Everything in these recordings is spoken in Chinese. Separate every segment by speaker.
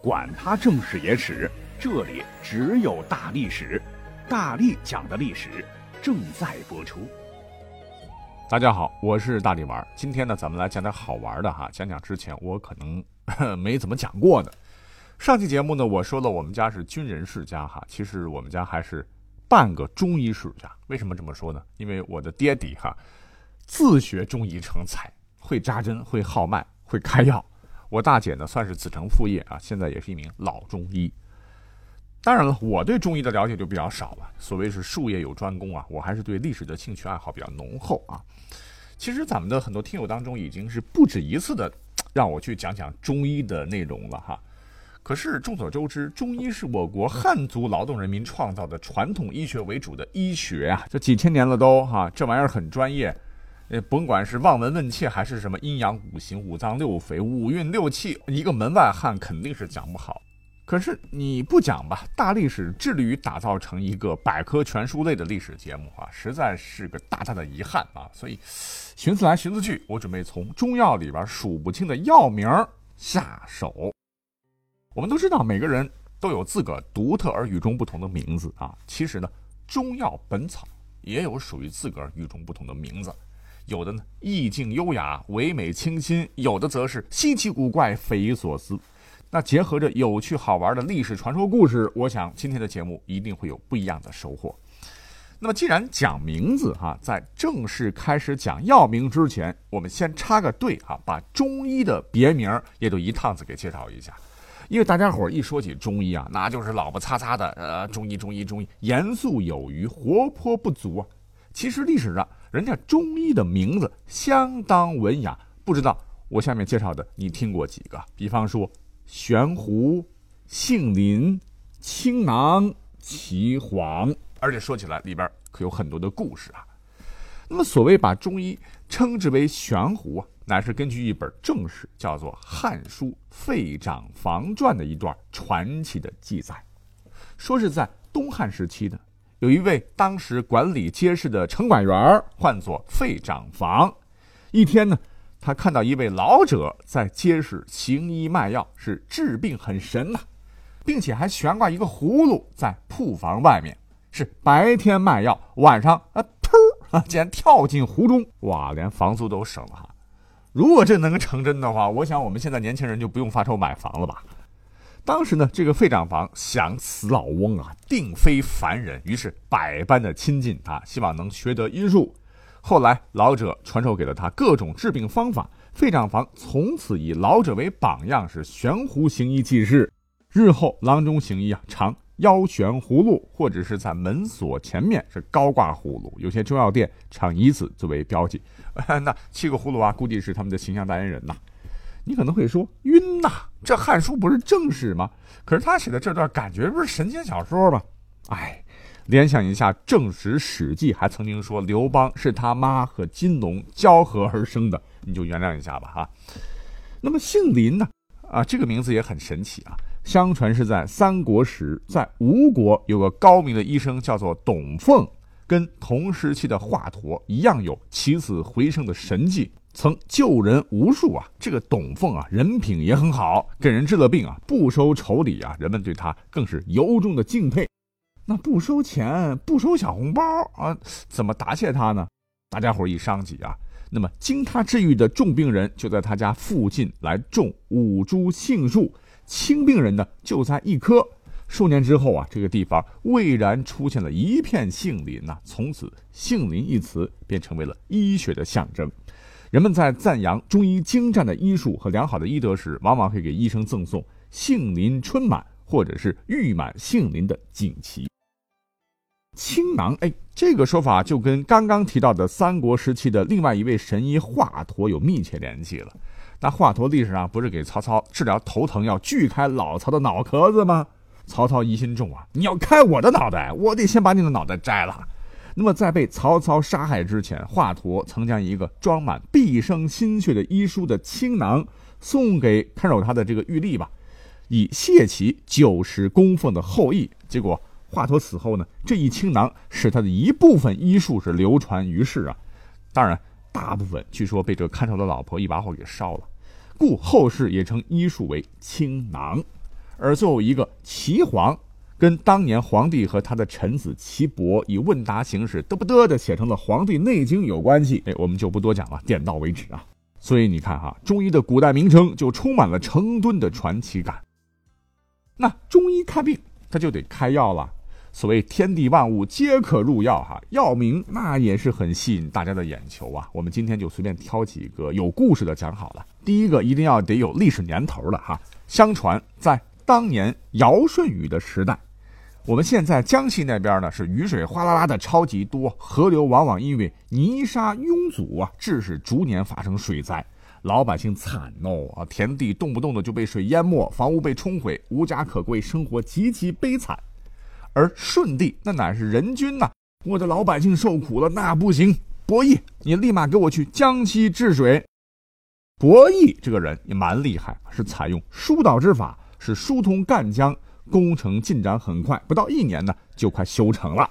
Speaker 1: 管他正史野史，这里只有大历史，大力讲的历史正在播出。
Speaker 2: 大家好，我是大力丸。今天呢，咱们来讲点好玩的哈，讲讲之前我可能没怎么讲过的。上期节目呢，我说了我们家是军人世家哈，其实我们家还是半个中医世家。为什么这么说呢？因为我的爹地哈自学中医成才，会扎针，会号脉，会开药。我大姐呢，算是子承父业啊，现在也是一名老中医。当然了，我对中医的了解就比较少了。所谓是术业有专攻啊，我还是对历史的兴趣爱好比较浓厚啊。其实咱们的很多听友当中，已经是不止一次的让我去讲讲中医的内容了哈。可是众所周知，中医是我国汉族劳动人民创造的传统医学为主的医学啊，这几千年了都哈，这玩意儿很专业。呃，甭管是望闻问切，还是什么阴阳五行、五脏六腑、五运六气，一个门外汉肯定是讲不好。可是你不讲吧，大历史致力于打造成一个百科全书类的历史节目啊，实在是个大大的遗憾啊。所以，寻思来寻思去，我准备从中药里边数不清的药名下手。我们都知道，每个人都有自个独特而与众不同的名字啊。其实呢，中药本草也有属于自个儿与众不同的名字。有的呢意境优雅、唯美清新，有的则是稀奇古怪、匪夷所思。那结合着有趣好玩的历史传说故事，我想今天的节目一定会有不一样的收获。那么既然讲名字哈，在正式开始讲药名之前，我们先插个队哈，把中医的别名也就一趟子给介绍一下。因为大家伙一说起中医啊，那就是老不擦擦的，呃，中医中医中医，严肃有余，活泼不足啊。其实历史上。人家中医的名字相当文雅，不知道我下面介绍的你听过几个？比方说悬壶、杏林、青囊、岐黄，而且说起来里边可有很多的故事啊。那么所谓把中医称之为悬壶啊，乃是根据一本正史，叫做《汉书费长房传》的一段传奇的记载，说是在东汉时期的。有一位当时管理街市的城管员，唤作费长房。一天呢，他看到一位老者在街市行医卖药，是治病很神呐，并且还悬挂一个葫芦在铺房外面，是白天卖药，晚上啊，噗啊，竟然跳进湖中，哇，连房租都省了哈。如果这能成真的话，我想我们现在年轻人就不用发愁买房了吧。当时呢，这个费长房想此老翁啊，定非凡人，于是百般的亲近他，希望能学得医术。后来老者传授给了他各种治病方法，费长房从此以老者为榜样，是悬壶行医济世。日后郎中行医啊，常腰悬葫芦，或者是在门锁前面是高挂葫芦，有些中药店常以此作为标记。那七个葫芦啊，估计是他们的形象代言人呐。你可能会说晕呐，这《汉书》不是正史吗？可是他写的这段感觉不是神仙小说吗？哎，联想一下正史《史记》，还曾经说刘邦是他妈和金龙交合而生的，你就原谅一下吧哈。那么姓林呢？啊，这个名字也很神奇啊。相传是在三国时，在吴国有个高明的医生叫做董奉，跟同时期的华佗一样有起死回生的神迹。曾救人无数啊！这个董奉啊，人品也很好，给人治了病啊，不收酬礼啊，人们对他更是由衷的敬佩。那不收钱，不收小红包啊，怎么答谢他呢？大家伙一商议啊，那么经他治愈的重病人就在他家附近来种五株杏树，轻病人呢就栽一棵。数年之后啊，这个地方蔚然出现了一片杏林呐，从此杏林一词便成为了医学的象征。人们在赞扬中医精湛的医术和良好的医德时，往往会给医生赠送“杏林春满”或者是“玉满杏林”的锦旗。青囊，哎，这个说法就跟刚刚提到的三国时期的另外一位神医华佗有密切联系了。那华佗历史上不是给曹操治疗头疼要锯开老曹的脑壳子吗？曹操疑心重啊，你要开我的脑袋，我得先把你的脑袋摘了。那么，在被曹操杀害之前，华佗曾将一个装满毕生心血的医书的青囊送给看守他的这个玉吏吧，以谢其九十供奉的厚意。结果，华佗死后呢，这一青囊使他的一部分医术是流传于世啊。当然，大部分据说被这个看守的老婆一把火给烧了，故后世也称医术为青囊。而最后一个齐黄，跟当年皇帝和他的臣子齐伯以问答形式嘚不嘚的写成了《黄帝内经》有关系。哎，我们就不多讲了，点到为止啊。所以你看哈，中医的古代名称就充满了成吨的传奇感。那中医看病，他就得开药了。所谓天地万物皆可入药，哈，药名那也是很吸引大家的眼球啊。我们今天就随便挑几个有故事的讲好了。第一个一定要得有历史年头的哈。相传在当年尧舜禹的时代，我们现在江西那边呢是雨水哗啦啦的超级多，河流往往因为泥沙拥阻啊，致使逐年发生水灾，老百姓惨哦啊，田地动不动的就被水淹没，房屋被冲毁，无家可归，生活极其悲惨。而舜帝那乃是人君呐，我的老百姓受苦了，那不行。伯益，你立马给我去江西治水。伯益这个人也蛮厉害，是采用疏导之法，是疏通赣江，工程进展很快，不到一年呢就快修成了。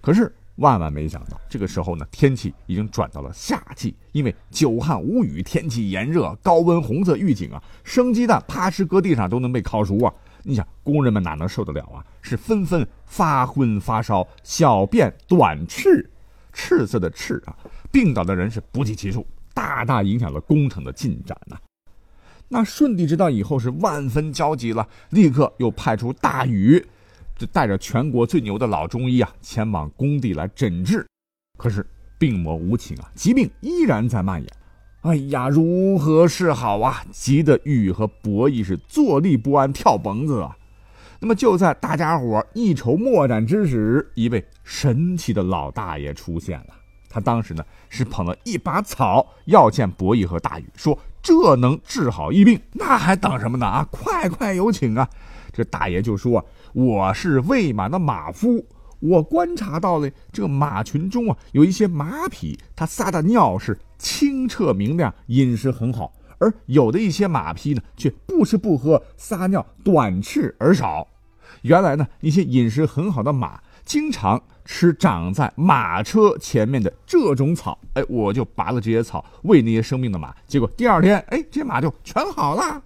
Speaker 2: 可是万万没想到，这个时候呢天气已经转到了夏季，因为久旱无雨，天气炎热，高温红色预警啊，生鸡蛋啪哧搁地上都能被烤熟啊。你想，工人们哪能受得了啊？是纷纷发昏发烧，小便短赤，赤色的赤啊，病倒的人是不计其数，大大影响了工程的进展呐。那舜帝知道以后是万分焦急了，立刻又派出大禹，就带着全国最牛的老中医啊，前往工地来诊治。可是病魔无情啊，疾病依然在蔓延。哎呀，如何是好啊？急得禹和伯益是坐立不安，跳蹦子啊！那么就在大家伙一筹莫展之时，一位神奇的老大爷出现了。他当时呢是捧了一把草要见伯益和大禹，说这能治好疫病，那还等什么呢？啊，快快有请啊！这大爷就说：“我是喂马的马夫。”我观察到了，这个马群中啊，有一些马匹，它撒的尿是清澈明亮，饮食很好；而有的一些马匹呢，却不吃不喝，撒尿短赤而少。原来呢，一些饮食很好的马，经常吃长在马车前面的这种草。哎，我就拔了这些草喂那些生病的马，结果第二天，哎，这马就全好了。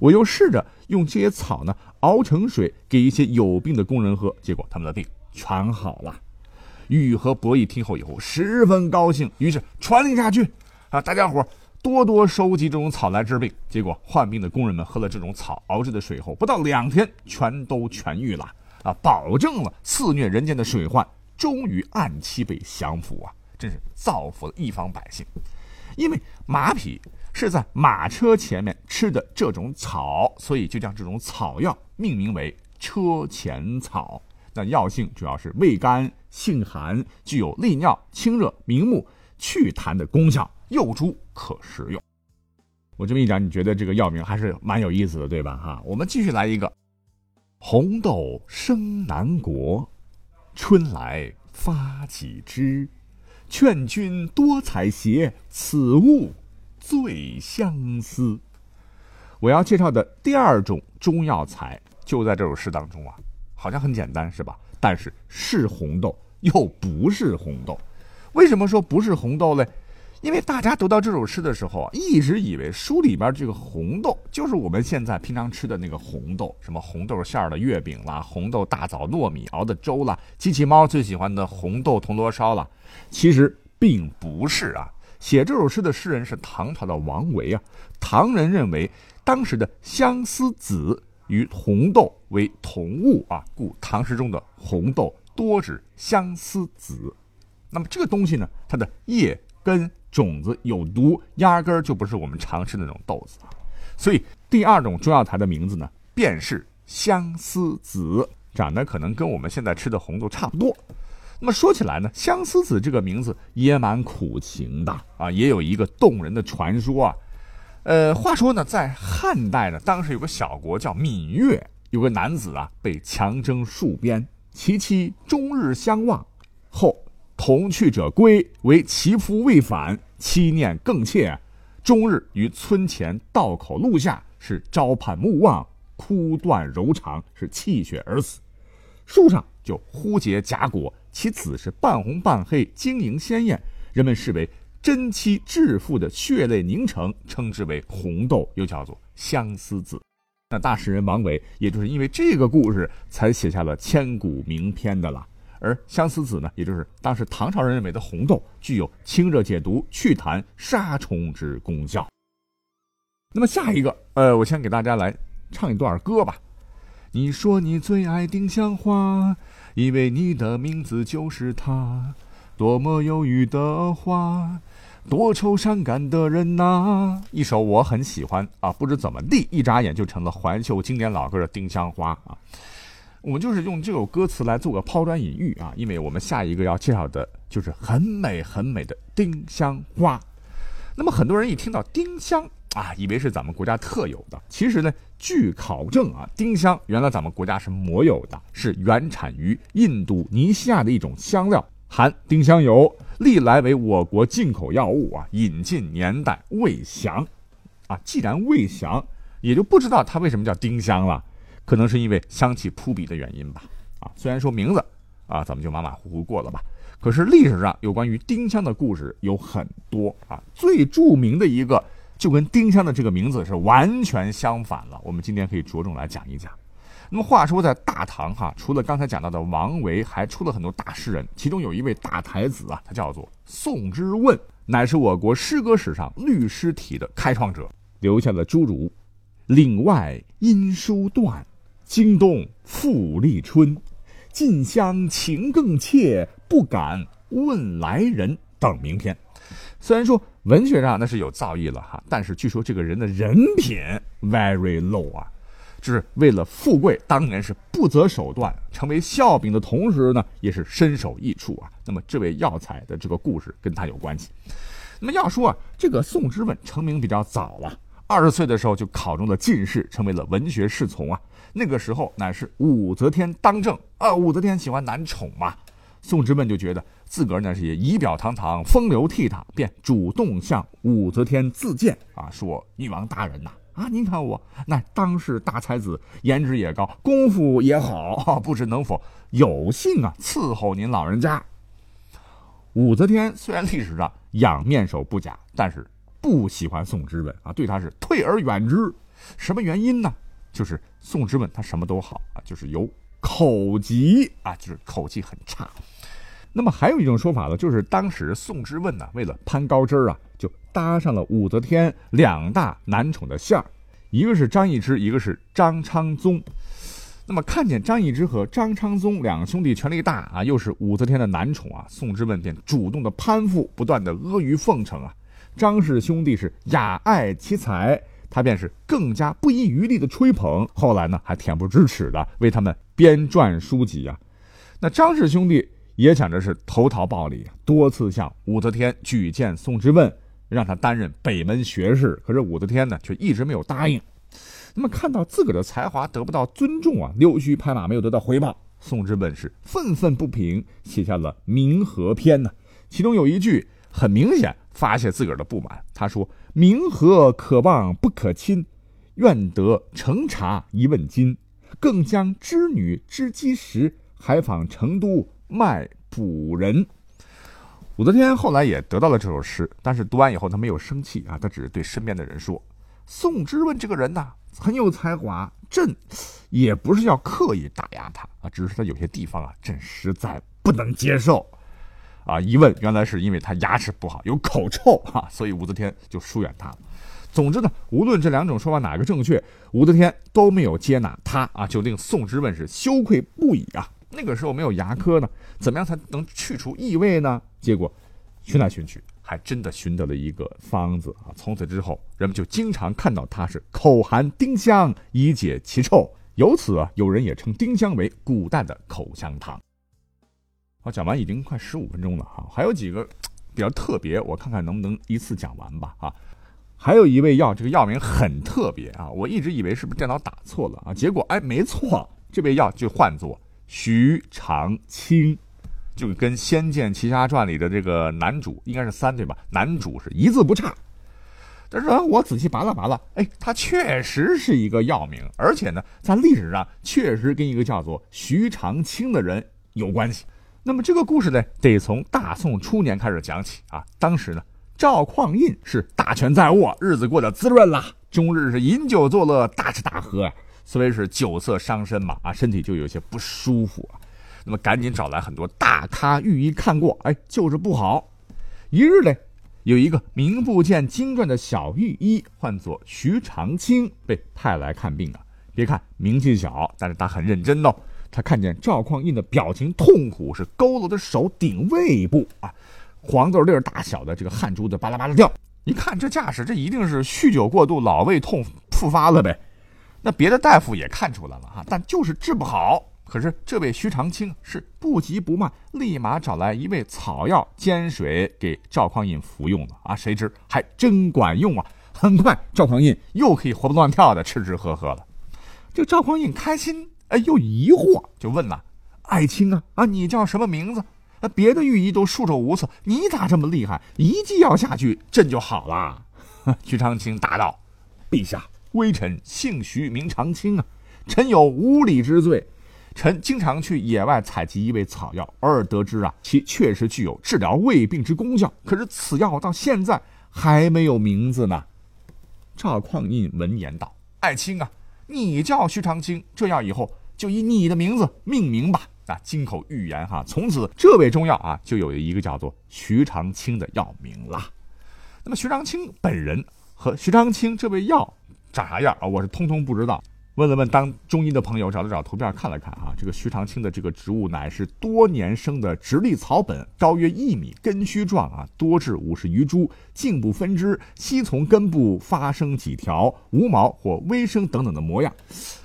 Speaker 2: 我又试着用这些草呢，熬成水给一些有病的工人喝，结果他们的病。全好了，禹和伯益听后以后十分高兴，于是传令下去，啊，大家伙多多收集这种草来治病。结果患病的工人们喝了这种草熬制的水后，不到两天全都痊愈了，啊，保证了肆虐人间的水患终于按期被降服啊！真是造福了一方百姓。因为马匹是在马车前面吃的这种草，所以就将这种草药命名为车前草。那药性主要是味甘性寒，具有利尿、清热、明目、祛痰的功效，幼猪可食用。我这么一讲，你觉得这个药名还是蛮有意思的，对吧？哈，我们继续来一个：红豆生南国，春来发几枝。劝君多采撷，此物最相思。我要介绍的第二种中药材，就在这首诗当中啊。好像很简单是吧？但是是红豆又不是红豆，为什么说不是红豆嘞？因为大家读到这首诗的时候啊，一直以为书里边这个红豆就是我们现在平常吃的那个红豆，什么红豆馅的月饼啦，红豆大枣糯米熬的粥啦，机器猫最喜欢的红豆铜锣烧啦。其实并不是啊。写这首诗的诗人是唐朝的王维啊。唐人认为当时的相思子。与红豆为同物啊，故唐诗中的红豆多指相思子。那么这个东西呢，它的叶、根、种子有毒，压根儿就不是我们常吃的那种豆子。所以第二种中药材的名字呢，便是相思子，长得可能跟我们现在吃的红豆差不多。那么说起来呢，相思子这个名字也蛮苦情的啊，也有一个动人的传说啊。呃，话说呢，在汉代呢，当时有个小国叫芈月，有个男子啊，被强征戍边，其妻终日相望，后同去者归，为其夫未返，妻念更切，终日于村前道口路下，是朝盼暮望，哭断柔肠，是气血而死。树上就忽结荚果，其籽是半红半黑，晶莹鲜艳，人们视为。真妻致富的血泪凝成，称之为红豆，又叫做相思子。那大诗人王维也就是因为这个故事才写下了千古名篇的了。而相思子呢，也就是当时唐朝人认为的红豆，具有清热解毒、祛痰杀虫之功效。那么下一个，呃，我先给大家来唱一段歌吧。你说你最爱丁香花，因为你的名字就是它。多么忧郁的花，多愁善感的人呐！一首我很喜欢啊，不知怎么地，一眨眼就成了怀旧经典老歌的《丁香花》啊。我们就是用这首歌词来做个抛砖引玉啊，因为我们下一个要介绍的就是很美很美的丁香花。那么很多人一听到丁香啊，以为是咱们国家特有的，其实呢，据考证啊，丁香原来咱们国家是没有的，是原产于印度尼西亚的一种香料。含丁香油，历来为我国进口药物啊，引进年代未详，啊，既然未详，也就不知道它为什么叫丁香了，可能是因为香气扑鼻的原因吧，啊，虽然说名字啊，咱们就马马虎虎过了吧，可是历史上有关于丁香的故事有很多啊，最著名的一个就跟丁香的这个名字是完全相反了，我们今天可以着重来讲一讲。那么话说，在大唐哈，除了刚才讲到的王维，还出了很多大诗人，其中有一位大才子啊，他叫做宋之问，乃是我国诗歌史上律诗体的开创者，留下了诸如“岭外音书断，惊动富丽春，近乡情更怯，不敢问来人”等名篇。虽然说文学上那是有造诣了哈，但是据说这个人的人品 very low 啊。就是为了富贵，当年是不择手段，成为笑柄的同时呢，也是身首异处啊。那么这位药材的这个故事跟他有关系。那么要说啊，这个宋之问成名比较早了，二十岁的时候就考中了进士，成为了文学侍从啊。那个时候乃是武则天当政啊，武则天喜欢男宠嘛，宋之问就觉得自个儿呢是也仪表堂堂、风流倜傥，便主动向武则天自荐啊，说女王大人呐。啊，您看我那当世大才子，颜值也高，功夫也好，不知能否有幸啊伺候您老人家？武则天虽然历史上养面首不假，但是不喜欢宋之问啊，对他是退而远之。什么原因呢？就是宋之问他什么都好啊，就是有口疾啊，就是口气很差。那么还有一种说法呢，就是当时宋之问呢，为了攀高枝啊。就搭上了武则天两大男宠的线儿，一个是张易之，一个是张昌宗。那么看见张易之和张昌宗两兄弟权力大啊，又是武则天的男宠啊，宋之问便主动的攀附，不断的阿谀奉承啊。张氏兄弟是雅爱其才，他便是更加不遗余力的吹捧。后来呢，还恬不知耻的为他们编撰书籍啊。那张氏兄弟也想着是投桃报李，多次向武则天举荐宋之问。让他担任北门学士，可是武则天呢，却一直没有答应。那么看到自个儿的才华得不到尊重啊，溜须拍马没有得到回报，宋之问是愤愤不平，写下了《明和篇》呢。其中有一句很明显发泄自个儿的不满，他说：“明和可望不可亲，愿得成茶一问金，更将织女织机时，还访成都卖卜人。”武则天后来也得到了这首诗，但是读完以后，她没有生气啊，她只是对身边的人说：“宋之问这个人呐，很有才华，朕也不是要刻意打压他啊，只是他有些地方啊，朕实在不能接受。”啊，一问原来是因为他牙齿不好，有口臭啊，所以武则天就疏远他了。总之呢，无论这两种说法哪个正确，武则天都没有接纳他啊，就令宋之问是羞愧不已啊。那个时候没有牙科呢，怎么样才能去除异味呢？结果寻来寻去，还真的寻得了一个方子啊！从此之后，人们就经常看到他是口含丁香以解其臭。由此啊，有人也称丁香为古代的口香糖。好，讲完已经快十五分钟了哈，还有几个比较特别，我看看能不能一次讲完吧啊！还有一味药，这个药名很特别啊，我一直以为是不是电脑打错了啊，结果哎，没错，这味药就唤作。徐长卿，就跟《仙剑奇侠传》里的这个男主应该是三对吧？男主是一字不差。但是啊，我仔细拔了拔了，哎，他确实是一个药名，而且呢，在历史上确实跟一个叫做徐长卿的人有关系。那么这个故事呢，得从大宋初年开始讲起啊。当时呢，赵匡胤是大权在握，日子过得滋润啦。终日是饮酒作乐，大吃大喝啊。所谓是酒色伤身嘛，啊，身体就有些不舒服啊。那么赶紧找来很多大咖御医看过，哎，就是不好。一日嘞，有一个名不见经传的小御医，唤作徐长卿，被派来看病啊。别看名气小，但是他很认真哦。他看见赵匡胤的表情痛苦，是佝偻的手顶胃部啊，黄豆粒大小的这个汗珠子巴拉巴拉掉。一看这架势，这一定是酗酒过度，老胃痛复发了呗。那别的大夫也看出来了哈，但就是治不好。可是这位徐长卿是不急不慢，立马找来一味草药煎水给赵匡胤服用了啊！谁知还真管用啊！很快赵匡胤又可以活蹦乱跳的吃吃喝喝了。这赵匡胤开心哎，又疑惑，就问了：“爱卿啊啊，你叫什么名字？啊别的御医都束手无策，你咋这么厉害？一剂药下去，朕就好了。”徐长卿答道：“陛下。”微臣姓徐，名长卿啊。臣有无礼之罪。臣经常去野外采集一味草药，偶尔得知啊，其确实具有治疗胃病之功效。可是此药到现在还没有名字呢。赵匡胤闻言道：“爱卿啊，你叫徐长卿，这药以后就以你的名字命名吧。”啊，金口玉言哈，从此这味中药啊，就有一个叫做徐长卿的药名了。那么徐长卿本人和徐长卿这味药。长啥样啊？我是通通不知道。问了问当中医的朋友，找了找图片看了看啊，这个徐长卿的这个植物乃是多年生的直立草本，高约一米，根须状啊，多至五十余株，茎部分枝，悉从根部发生几条，无毛或微生等等的模样。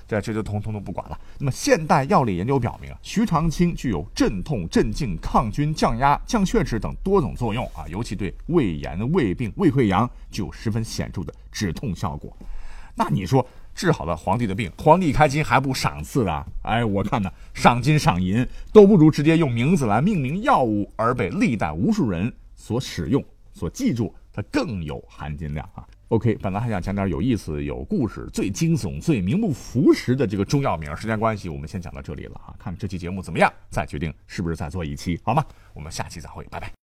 Speaker 2: 这这就通通都不管了。那么现代药理研究表明啊，徐长卿具有镇痛、镇静、抗菌、降压、降血脂等多种作用啊，尤其对胃炎、胃病、胃溃疡具有十分显著的止痛效果。那你说治好了皇帝的病，皇帝开金还不赏赐啊？哎，我看呢，赏金赏银都不如直接用名字来命名药物，而被历代无数人所使用、所记住，它更有含金量啊。OK，本来还想讲点有意思、有故事、最惊悚、最名不符实的这个中药名，时间关系，我们先讲到这里了啊。看这期节目怎么样，再决定是不是再做一期，好吗？我们下期再会，拜拜。